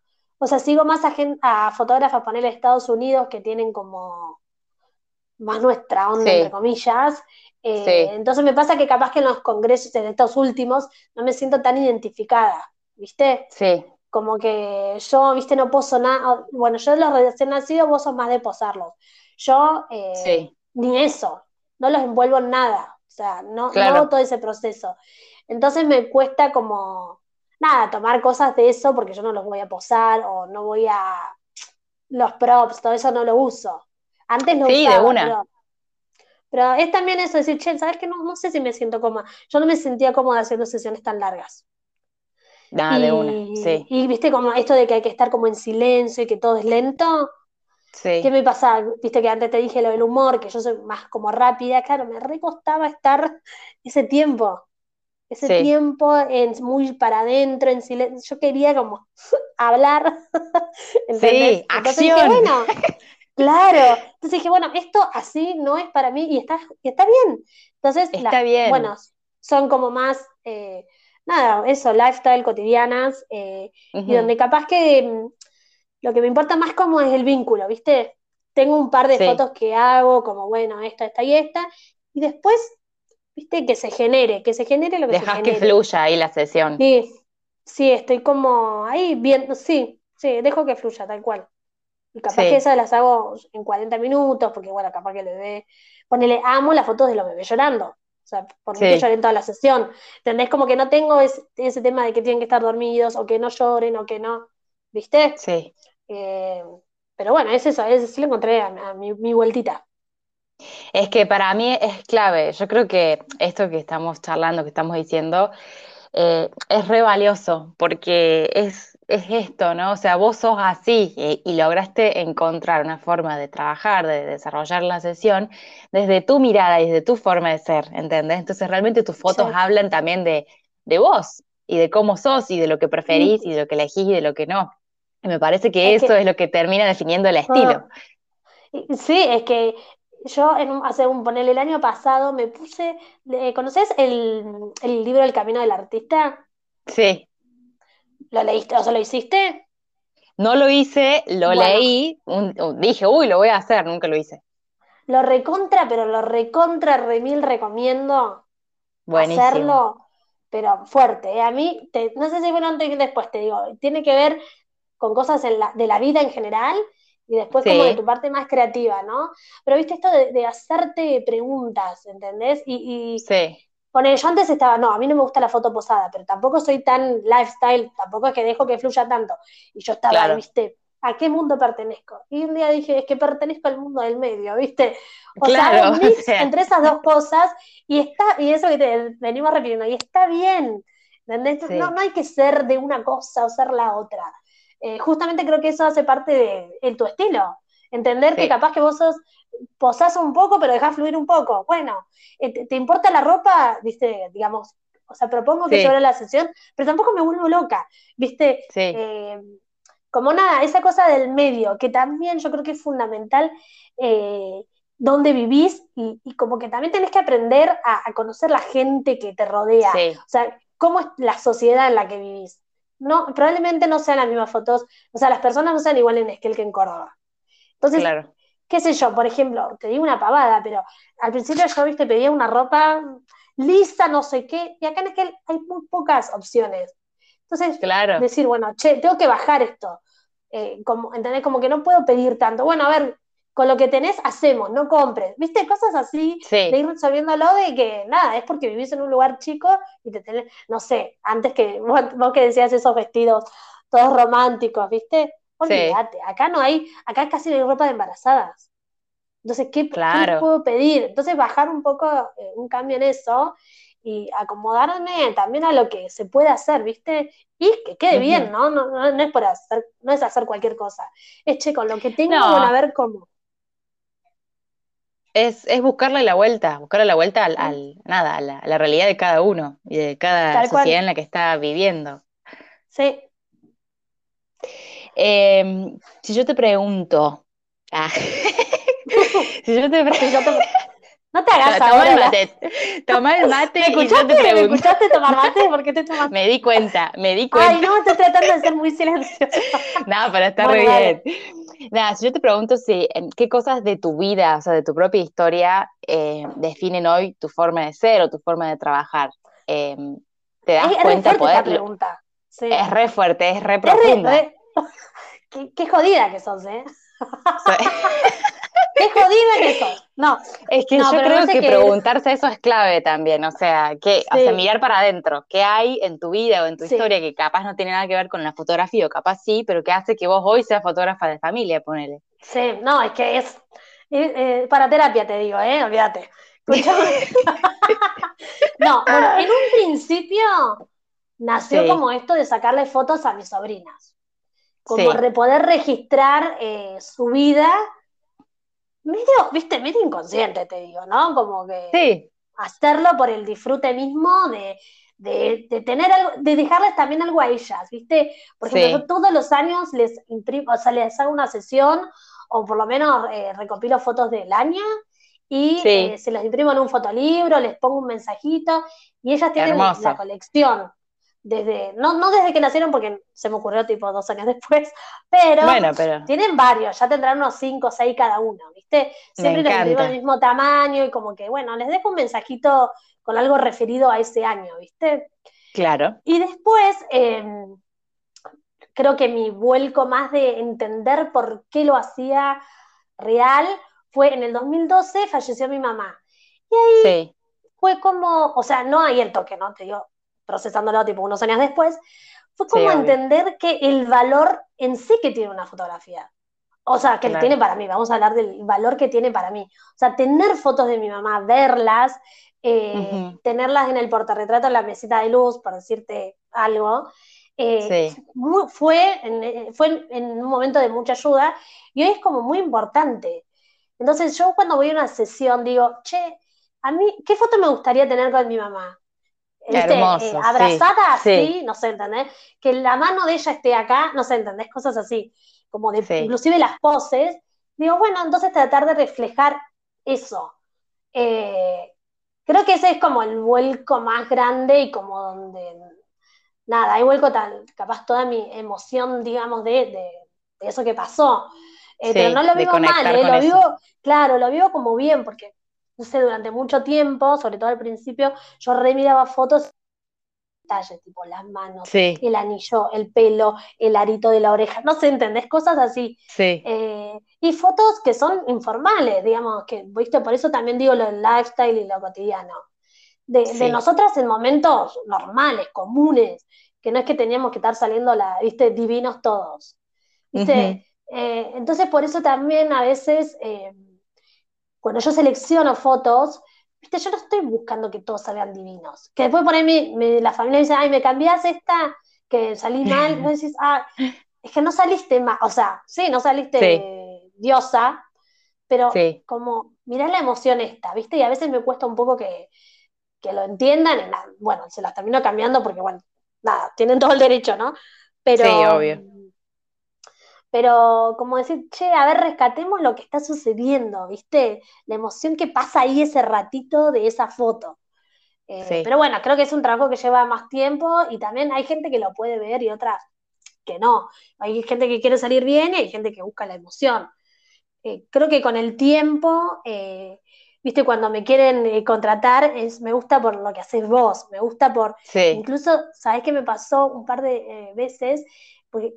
o sea, sigo más a, a fotógrafas, poner Estados Unidos, que tienen como más nuestra onda, entre comillas. Eh, entonces me pasa que capaz que en los congresos, en estos últimos, no me siento tan identificada, ¿viste? Sí. Como que yo, ¿viste? No poso nada. Bueno, yo los recién nacidos, vos sos más de posarlos. Yo, eh, ni eso, no los envuelvo en nada. O sea, no, no hago todo ese proceso. Entonces me cuesta como nada, tomar cosas de eso porque yo no los voy a posar o no voy a. Los props, todo eso no lo uso. Antes lo sí, usaba, de una. Pero, es también eso, decir, che, ¿sabes qué? No, no sé si me siento cómoda. Yo no me sentía cómoda haciendo sesiones tan largas. Nada, de una, sí. Y viste como esto de que hay que estar como en silencio y que todo es lento. Sí. ¿Qué me pasa? Viste que antes te dije lo del humor, que yo soy más como rápida. Claro, me recostaba estar ese tiempo ese tiempo en, muy para adentro, en silencio. Yo quería como hablar. Sí, acción. bueno, claro. Entonces dije, bueno, esto así no es para mí y está, está bien. Entonces, está bien. bueno, son como más, eh, nada, eso, lifestyle cotidianas, eh, y donde capaz que mm, lo que me importa más como es el vínculo, ¿viste? Tengo un par de fotos que hago, como bueno, esta, esta y esta, y después viste, que se genere, que se genere lo que Dejas se genere. que fluya ahí la sesión. Sí, sí, estoy como ahí viendo, sí, sí, dejo que fluya, tal cual. Y capaz que esas las hago en 40 minutos, porque bueno, capaz que le dé, ponele, amo las fotos de los bebés llorando. O sea, por sí. lloren toda la sesión. ¿Entendés? Como que no tengo ese, tema de que tienen que estar dormidos, o que no lloren, o que no. ¿Viste? Sí. Eh, pero bueno, es eso, es, sí lo encontré a, mi, mi vueltita. Es que para mí es clave. Yo creo que esto que estamos charlando, que estamos diciendo, eh, es re valioso porque es, es, esto, ¿no? O sea, vos sos así y, lograste encontrar una forma de trabajar, de desarrollar la sesión desde tu mirada y desde tu forma de ser, ¿entendés? Entonces realmente tus fotos hablan también de, de, vos y de cómo sos y de lo que preferís y de lo que elegís y de lo que no. Y me parece que eso es lo que termina definiendo el estilo. Sí, es que yo en, hace un, ponerle el año pasado me puse, ¿conoces el, libro El Camino del Artista? Sí. ¿Lo leíste o sea, lo hiciste? No lo hice, lo leí, dije, uy, lo voy a hacer, nunca lo hice. Lo recontra, pero lo recontra, remil recomiendo hacerlo, pero fuerte. ¿eh? A mí, no sé si bueno antes y después, te digo, tiene que ver con cosas de la vida en general y después como de tu parte más creativa, ¿no? Pero viste esto de, hacerte preguntas, ¿entendés? Y, y sí. Yo antes estaba, no, a mí no me gusta la foto posada, pero tampoco soy tan lifestyle, tampoco es que dejo que fluya tanto. Y yo estaba, viste, ¿a qué mundo pertenezco? Y un día dije, es que pertenezco al mundo del medio, ¿viste? O sea, un mix entre esas dos cosas y está, y eso que te venimos repitiendo, y está bien, ¿entendés? No, no hay que ser de una cosa o ser la otra. Eh, justamente creo que eso hace parte de, tu estilo. Entender que capaz que vos sos, posás un poco, pero dejás fluir un poco. Bueno, eh, te, importa la ropa? Viste, digamos, o sea, propongo que yo la sesión, pero tampoco me vuelvo loca, ¿viste? Eh, como nada, esa cosa del medio, que también yo creo que es fundamental dónde vivís y, como que también tenés que aprender a, a conocer la gente que te rodea. O sea, cómo es la sociedad en la que vivís no, probablemente no sean las mismas fotos, o sea, las personas no sean igual en Esquel que en Córdoba. Entonces, qué sé yo, por ejemplo, te digo una pavada, pero al principio yo, viste, pedía una ropa lisa, no sé qué, y acá en Esquel hay muy pocas opciones. Entonces, claro. decir, bueno, che, tengo que bajar esto. Eh, como, ¿entendés? Como que no puedo pedir tanto. Bueno, a ver, con lo que tenés hacemos, no compres. ¿Viste? Cosas así de ir resolviéndolo de que nada, es porque vivís en un lugar chico y te tenés, no sé, antes que vos, que decías esos vestidos todos románticos, ¿viste? Olvídate, acá no hay, acá casi no hay ropa de embarazadas. Entonces, ¿qué, puedo pedir? Entonces, bajar un poco, eh, un cambio en eso y acomodarme también a lo que se puede hacer, ¿viste? Y que quede bien, ¿no? No, no, es por hacer, no es hacer cualquier cosa. Es che, con lo que tengo, bueno, a ver cómo. Es, es, buscarle la vuelta, buscarle la vuelta al, nada, a la, realidad de cada uno y de cada sociedad en la que está viviendo. Sí. Em, si yo te pregunto, ah, si yo te pregunto, no te hagas Toma el mate. Toma el mate y yo te. ¿Me escuchaste tomar mate? ¿Por qué te tomaste? Me di cuenta, me di cuenta. Ay, no, estoy tratando de ser muy silenciosa. no, pero está muy bien. Nada, si yo te pregunto si em, qué cosas de tu vida, o sea, de tu propia historia, eh, definen hoy tu forma de ser o tu forma de trabar. Eh, ¿Te das es, cuenta es poder? pregunta. Sí. Es re fuerte, es re profunda. Es re, qué, qué, jodida que sos, ¿eh? Qué jodida eso. No. Es que yo creo que, preguntarse eso es clave también. O sea, que, mirar para adentro. ¿Qué hay en tu vida o en tu historia que capaz no tiene nada que ver con la fotografía o capaz sí, pero que hace que vos hoy seas fotógrafa de familia, ponele? Sí, no, es que es. Eh, para terapia te digo, ¿eh? Olvídate. no, bueno, en un principio nació como esto de sacarle fotos a mis sobrinas. Como de poder registrar eh, su vida medio, viste, medio inconsciente, te digo, ¿no? Como que hacerlo por el disfrute mismo de, tener algo, de dejarles también algo a ellas, ¿viste? Porque yo todos los años les imprimo, o sea, les hago una sesión, o por lo menos eh, recopilo fotos del año, y eh, se las imprimo en un fotolibro, les pongo un mensajito, y ellas tienen la colección desde, no, no desde que nacieron, porque se me ocurrió tipo dos años después, pero, tienen varios, ya tendrán unos cinco o seis cada uno, ¿viste? Siempre les digo el mismo tamaño y como que, bueno, les dejo un mensajito con algo referido a ese año, ¿viste? Claro. Y después, em, creo que mi vuelco más de entender por qué lo hacía real fue en el 2012, falleció mi mamá. Y ahí fue como, o sea, no hay el toque, ¿no? Te digo, procesándolo tipo unos años después, fue como entender que el valor en sí que tiene una fotografía. O sea, que tiene para mí, vamos a hablar del valor que tiene para mí. O sea, tener fotos de mi mamá, verlas, eh, tenerlas en el portarretrato en la mesita de luz, por decirte algo, eh, fue, en, eh, fue en un momento de mucha ayuda y hoy es como muy importante. Entonces yo cuando voy a una sesión digo, che, a mí, ¿qué foto me gustaría tener con mi mamá? Eh, abrazada así, no sé, ¿entendés? Que la mano de ella esté acá, no sé, ¿entendés? Cosas así, como de, inclusive las poses. Digo, bueno, entonces tratar de reflejar eso. Eh, creo que ese es como el vuelco más grande y como donde, nada, hay vuelco tan, capaz toda mi emoción, digamos, de, eso que pasó. Eh, pero no lo vivo mal, lo vivo, claro, lo vivo como bien, porque no sé, durante mucho tiempo, sobre todo al principio, yo remiraba fotos detalles, tipo las manos, el anillo, el pelo, el arito de la oreja, no sé, ¿entendés? Cosas así. Sí. Eh, y fotos que son informales, digamos, que, viste, por eso también digo lo del lifestyle y lo cotidiano. De, nosotras en momentos normales, comunes, que no es que teníamos que estar saliendo, la, viste, divinos todos. ¿Viste? Eh, entonces, por eso también a veces... Eh, cuando yo selecciono fotos, viste, yo no estoy buscando que todos salgan divinos. Que después por ahí la familia dice, ay, me cambias esta, que salí mal, vos decís, ah, es que no saliste mal, o sea, sí, no saliste diosa, pero como, mirá la emoción esta, ¿viste? Y a veces me cuesta un poco que, lo entiendan, y bueno, se las termino cambiando porque, bueno, nada, tienen todo el derecho, ¿no? Pero, sí, obvio pero como decir, che, a ver, rescatemos lo que está sucediendo, ¿viste? La emoción que pasa ahí ese ratito de esa foto. Eh, pero bueno, creo que es un trabajo que lleva más tiempo y también hay gente que lo puede ver y otras que no. Hay gente que quiere salir bien y hay gente que busca la emoción. Eh, creo que con el tiempo, eh, viste, cuando me quieren contratar, es, me gusta por lo que haces vos, me gusta por, incluso, ¿sabés qué me pasó un par de veces?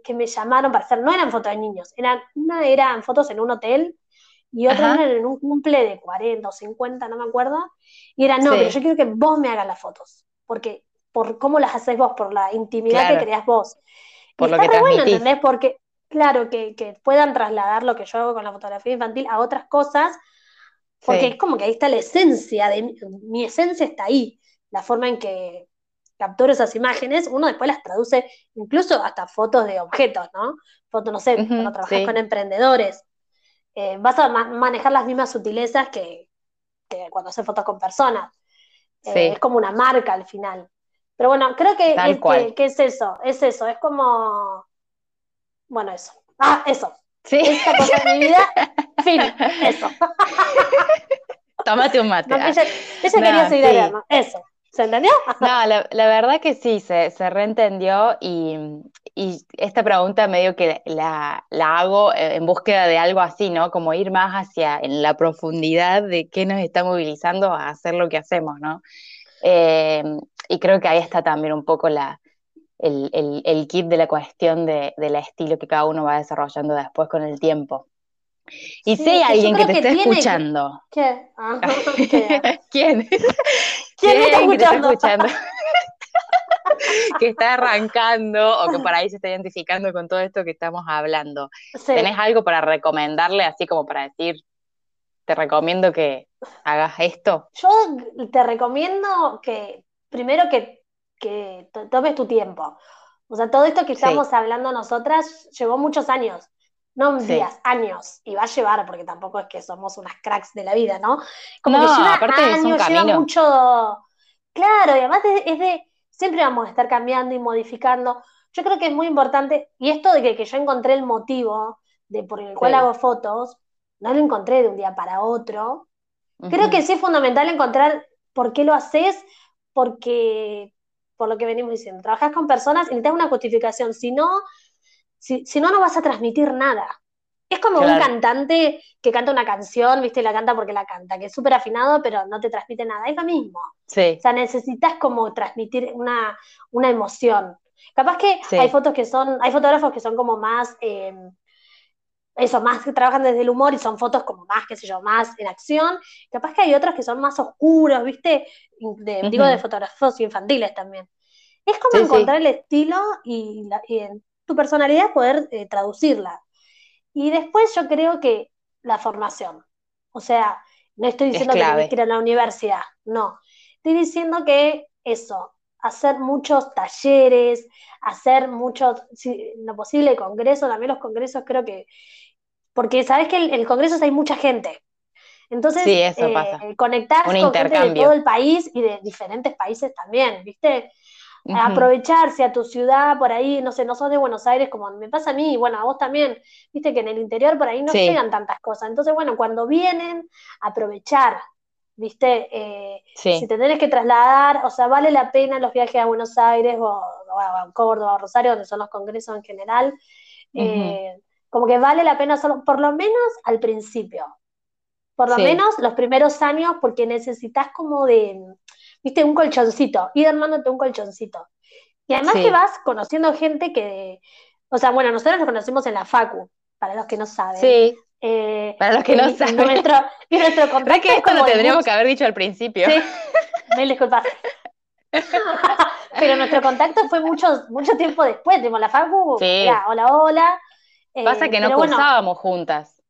Que me llamaron para hacer, no eran fotos de niños, eran, una eran fotos en un hotel y otra eran en un cumple de 40 o 50, no me acuerdo, y era, no, pero yo quiero que vos me hagas las fotos, porque por cómo las haces vos, por la intimidad que creas vos. Por lo que re bueno, ¿entendés? Porque, claro, que, que, puedan trasladar lo que yo hago con la fotografía infantil a otras cosas, porque es como que ahí está la esencia, de mi, esencia está ahí, la forma en que capturo esas imágenes, uno después las traduce incluso hasta fotos de objetos, ¿no? Fotos, no sé, cuando trabajas con emprendedores, eh, vas a manejar las mismas sutilezas que, cuando haces fotos con personas. Eh, es como una marca al final. Pero bueno, creo que es, que, es eso, es eso, es como, bueno, eso. Ah, eso. Sí. Esta cosa de mi vida, fin, eso. Tómate un mate. ella, quería seguir sí. eso. No, la, verdad que sí, se, se reentendió y, esta pregunta medio que la, hago en búsqueda de algo así, ¿no? Como ir más hacia en la profundidad de qué nos está movilizando a hacer lo que hacemos, ¿no? Eh, y creo que ahí está también un poco la, el, kit de la cuestión de, del estilo que cada uno va desarrollando después con el tiempo. Y si hay alguien que te está escuchando. ¿Qué? ¿Quién? ¿Quién me está escuchando? Que, está arrancando o que por ahí se está identificando con todo esto que estamos hablando. ¿Tenés algo para recomendarle, así como para decir, te recomiendo que hagas esto? Yo te recomiendo que, primero que, que tomes tu tiempo. O sea, todo esto que estamos hablando nosotras llevó muchos años no días, años, y va a llevar, porque tampoco es que somos unas cracks de la vida, ¿no? Como que lleva años, lleva mucho, claro, y además es de, siempre vamos a estar cambiando y modificando. Yo creo que es muy importante, y esto de que, yo encontré el motivo de por el cual hago fotos, no lo encontré de un día para otro. Creo que sí es fundamental encontrar por qué lo haces, porque, por lo que venimos diciendo, trabajas con personas y necesitas una justificación, si no, si, no, no vas a transmitir nada. Es como un cantante que canta una canción, viste, y la canta porque la canta, que es súper afinado, pero no te transmite nada. Es lo mismo. Sí. O sea, necesitas como transmitir una, emoción. Capaz que hay fotos que son, hay fotógrafos que son como más, em, eso, más que trabajan desde el humor y son fotos como más, qué sé yo, más en acción. Capaz que hay otros que son más oscuros, viste, digo de fotógrafos infantiles también. Es como encontrar el estilo y, la, y, tu personalidad, poder eh, traducirla. Y después yo creo que la formación. O sea, no estoy diciendo que ir a la universidad, no. Estoy diciendo que eso, hacer muchos talleres, hacer muchos, si, lo posible, congresos, también los congresos creo que, porque sabes que en el, congreso hay mucha gente. Entonces, sí, eso pasa. Eh, conectar con gente de todo el país y de diferentes países también, ¿viste? Aprovecharse a tu ciudad por ahí, no sé, no sos de Buenos Aires como me pasa a mí, y bueno, a vos también, viste que en el interior por ahí no llegan tantas cosas. Entonces, bueno, cuando vienen, aprovechar, viste, eh, si te tenés que trasladar, o sea, vale la pena los viajes a Buenos Aires o, a Córdoba o Rosario, donde son los congresos en general, eh, como que vale la pena solo, por lo menos al principio. Por lo menos los primeros años, porque necesitas como de, viste, un colchoncito, ir armándote un colchoncito. Y además que vas conociendo gente que, o sea, bueno, nosotros nos conocimos en la Facu, para los que no saben. Sí. Eh, para los que no saben. Nuestro, y nuestro contacto. que esto lo tendríamos que haber dicho al principio. Sí, me disculpas. Pero nuestro contacto fue mucho, mucho tiempo después, de la Facu, sí. hola, hola. Pasa que no cursábamos juntas.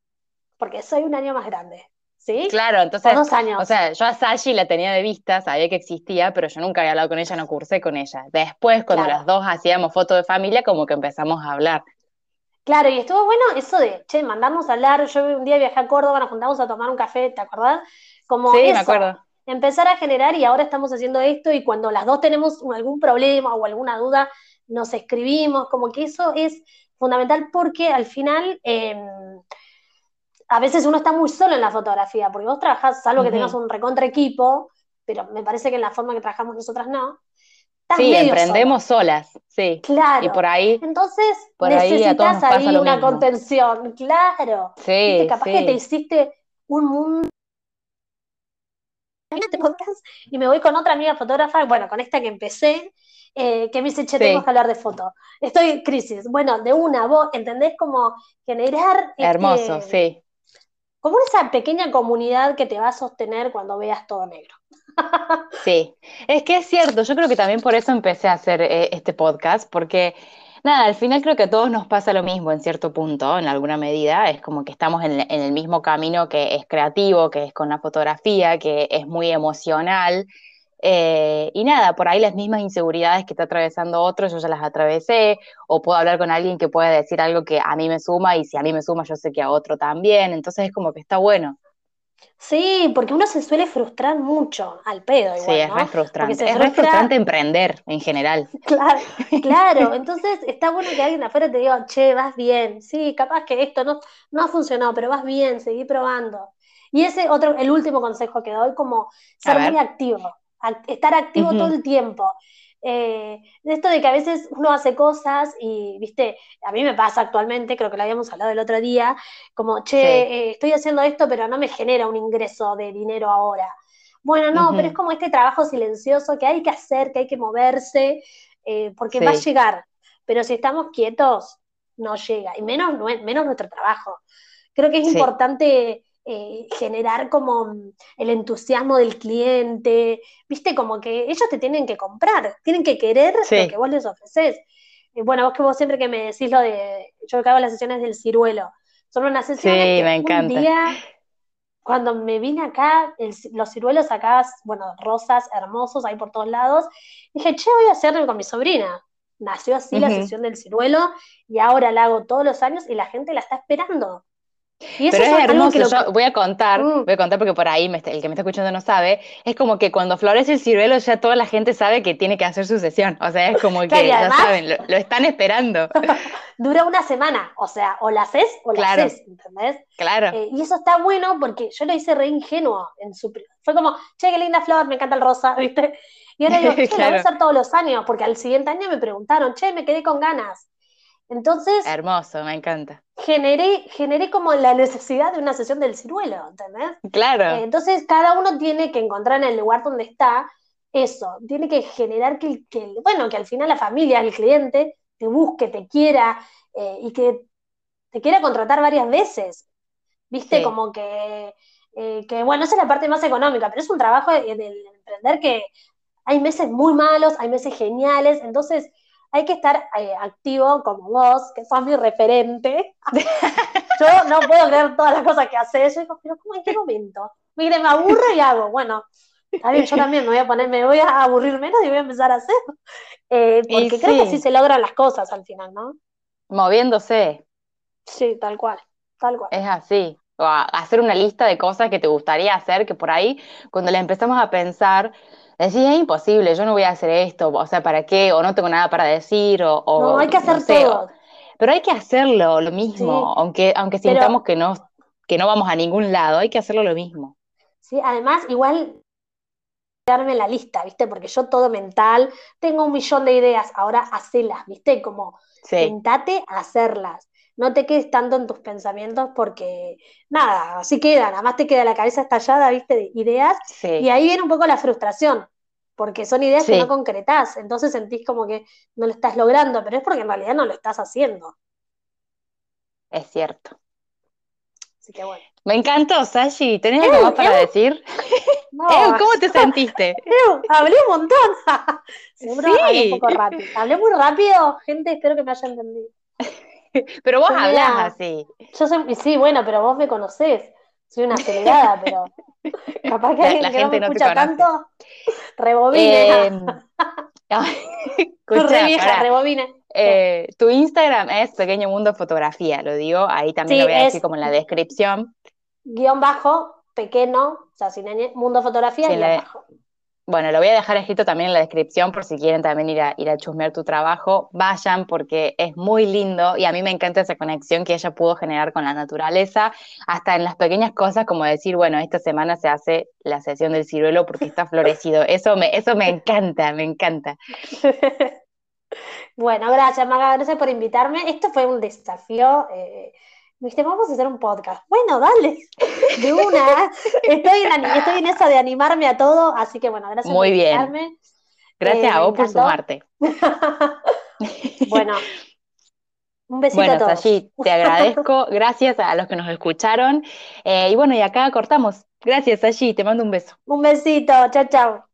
Porque soy un año más grande. ¿Sí? Claro, entonces. dos años. O sea, yo a Sashi la tenía de vista, sabía que existía, pero yo nunca había hablado con ella, no cursé con ella. Después, cuando las dos hacíamos fotos de familia, como que empezamos a hablar. Claro, y estuvo bueno eso de, che, mandarnos a hablar. Yo un día viajé a Córdoba, nos juntamos a tomar un café, ¿te acordás? Como sí, me acuerdo. Empezar a generar y ahora estamos haciendo esto y cuando las dos tenemos algún problema o alguna duda, nos escribimos, como que eso es fundamental porque al final. Eh, a veces uno está muy solo en la fotografía, porque vos trabajás, salvo que tengas un recontra equipo, pero me parece que en la forma que trabajamos nosotras no. Sí, emprendemos solas, sí. Claro. Y por ahí. Entonces, necesitas ahí, una contención, claro. Sí. capaz que te hiciste un mundo. Y me voy con otra amiga fotógrafa, bueno, con esta que empecé, eh, que me dice, che, tenemos que hablar de foto. Estoy crisis. Bueno, de una, vos entendés como generar. Hermoso, este, sí como esa pequeña comunidad que te va a sostener cuando veas todo negro. Sí, es que es cierto, yo creo que también por eso empecé a hacer eh, este podcast, porque nada, al final creo que a todos nos pasa lo mismo en cierto punto, en alguna medida, es como que estamos en, el mismo camino que es creativo, que es con la fotografía, que es muy emocional, Eh, y nada, por ahí las mismas inseguridades que está atravesando otro, yo ya las atravesé, o puedo hablar con alguien que pueda decir algo que a mí me suma, y si a mí me suma, yo sé que a otro también, entonces es como que está bueno. Sí, porque uno se suele frustrar mucho al pedo. Igual, sí, es re frustrante. Es re frustrante emprender en general. Claro, claro. Entonces está bueno que alguien afuera te diga, che, vas bien. Sí, capaz que esto no, no ha funcionado, pero vas bien, seguí probando. Y ese otro, el último consejo que doy, como ser muy activo, estar activo todo el tiempo. Eh, esto de que a veces uno hace cosas y, viste, a mí me pasa actualmente, creo que lo habíamos hablado el otro día, como, che, eh, estoy haciendo esto, pero no me genera un ingreso de dinero ahora. Bueno, no, pero es como este trabajo silencioso que hay que hacer, que hay que moverse, eh, porque va a llegar. Pero si estamos quietos, no llega, y menos, menos nuestro trabajo. Creo que es importante eh, generar como mm, el entusiasmo del cliente, viste, como que ellos te tienen que comprar, tienen que querer lo que vos les ofreces. Eh, bueno, vos que vos siempre que me decís lo de, yo que hago las sesiones del ciruelo, son unas sesiones sí, me encanta. un día, cuando me vine acá, los ciruelos acá, bueno, rosas hermosos ahí por todos lados, dije, che, voy a hacerlo con mi sobrina. Nació así la sesión del ciruelo y ahora la hago todos los años y la gente la está esperando. Pero es hermoso, yo voy a contar, mm. voy a contar porque por ahí el que me está escuchando no sabe, es como que cuando florece el ciruelo ya toda la gente sabe que tiene que hacer su sesión, o sea, es como que ya saben, lo, están esperando. Dura una semana, o sea, o la haces o la haces, ¿entendés? Claro. Eh, y eso está bueno porque yo lo hice re ingenuo, en su, fue como, che, qué linda flor, me encanta el rosa, ¿viste? Y ahora digo, che, lo voy a hacer todos los años, porque al siguiente año me preguntaron, che, me quedé con ganas. Entonces. Hermoso, me encanta. Generé, generé como la necesidad de una sesión del ciruelo, ¿entendés? Claro. Eh, entonces, cada uno tiene que encontrar en el lugar donde está eso. Tiene que generar que, que bueno, que al final la familia, el cliente, te busque, te quiera eh, y que te quiera contratar varias veces. ¿Viste? Como que, eh, que, bueno, esa es la parte más económica, pero es un trabajo del emprender que hay meses muy malos, hay meses geniales, entonces hay que estar eh, activo como vos, que sos mi referente. yo no puedo creer todas las cosas que haces. Yo digo, pero ¿cómo en qué momento? Mire, me aburro y hago. Bueno, yo también me voy a poner, me voy a aburrir menos y voy a empezar a hacer. Eh, porque creo que así se logran las cosas al final, ¿no? Moviéndose. Sí, tal cual, tal cual. Es así. O hacer una lista de cosas que te gustaría hacer, que por ahí, cuando le empezamos a pensar, decís, es imposible, yo no voy a hacer esto, o sea, ¿para qué? O no tengo nada para decir, o... no, hay que hacer todo. Pero hay que hacerlo lo mismo, aunque, aunque sintamos que, no, que no vamos a ningún lado, hay que hacerlo lo mismo. Sí, además, igual darme la lista, ¿viste? Porque yo todo mental, tengo un millón de ideas, ahora hacelas, ¿viste? Como sí. a hacerlas. No te quedes tanto en tus pensamientos porque, nada, así queda, nada más te queda la cabeza estallada, ¿viste? De ideas. Y ahí viene un poco la frustración, porque son ideas que no concretás, entonces sentís como que no lo estás logrando, pero es porque en realidad no lo estás haciendo. Es cierto. Así que bueno. Me encantó, Sashi. ¿Tenés algo más para decir? No, ¿Cómo te sentiste? hablé un montón. Seguro hablé un poco rápido. Hablé muy rápido, gente, espero que me haya entendido. pero vos hablás así. Yo soy, sí, bueno, pero vos me conocés. Soy una acelerada, pero capaz que alguien que no me escucha tanto, rebobine. Eh, escucha, vieja, rebobine. Eh, tu Instagram es Pequeño Mundo Fotografía, lo digo, ahí también lo voy a decir como en la descripción. Guión bajo, pequeño, o sea, sin Mundo Fotografía, guion bajo. Bueno, lo voy a dejar escrito también en la descripción por si quieren también ir a, ir a chusmear tu trabajo. Vayan porque es muy lindo y a mí me encanta esa conexión que ella pudo generar con la naturaleza, hasta en las pequeñas cosas como decir, bueno, esta semana se hace la sesión del ciruelo porque está florecido. Eso me, eso me encanta, me encanta. bueno, gracias Maga, gracias por invitarme. Esto fue un desafío. Eh, Viste, vamos a hacer un podcast. Bueno, dale, de una. Estoy en, estoy en eso de animarme a todo, así que bueno, gracias Muy por bien. Gracias a eh, vos por sumarte. bueno, un besito a todos. Sashi, te agradezco. Gracias a los que nos escucharon. Eh, y bueno, y acá cortamos. Gracias, Sashi, te mando un beso. Un besito. Chao, chao.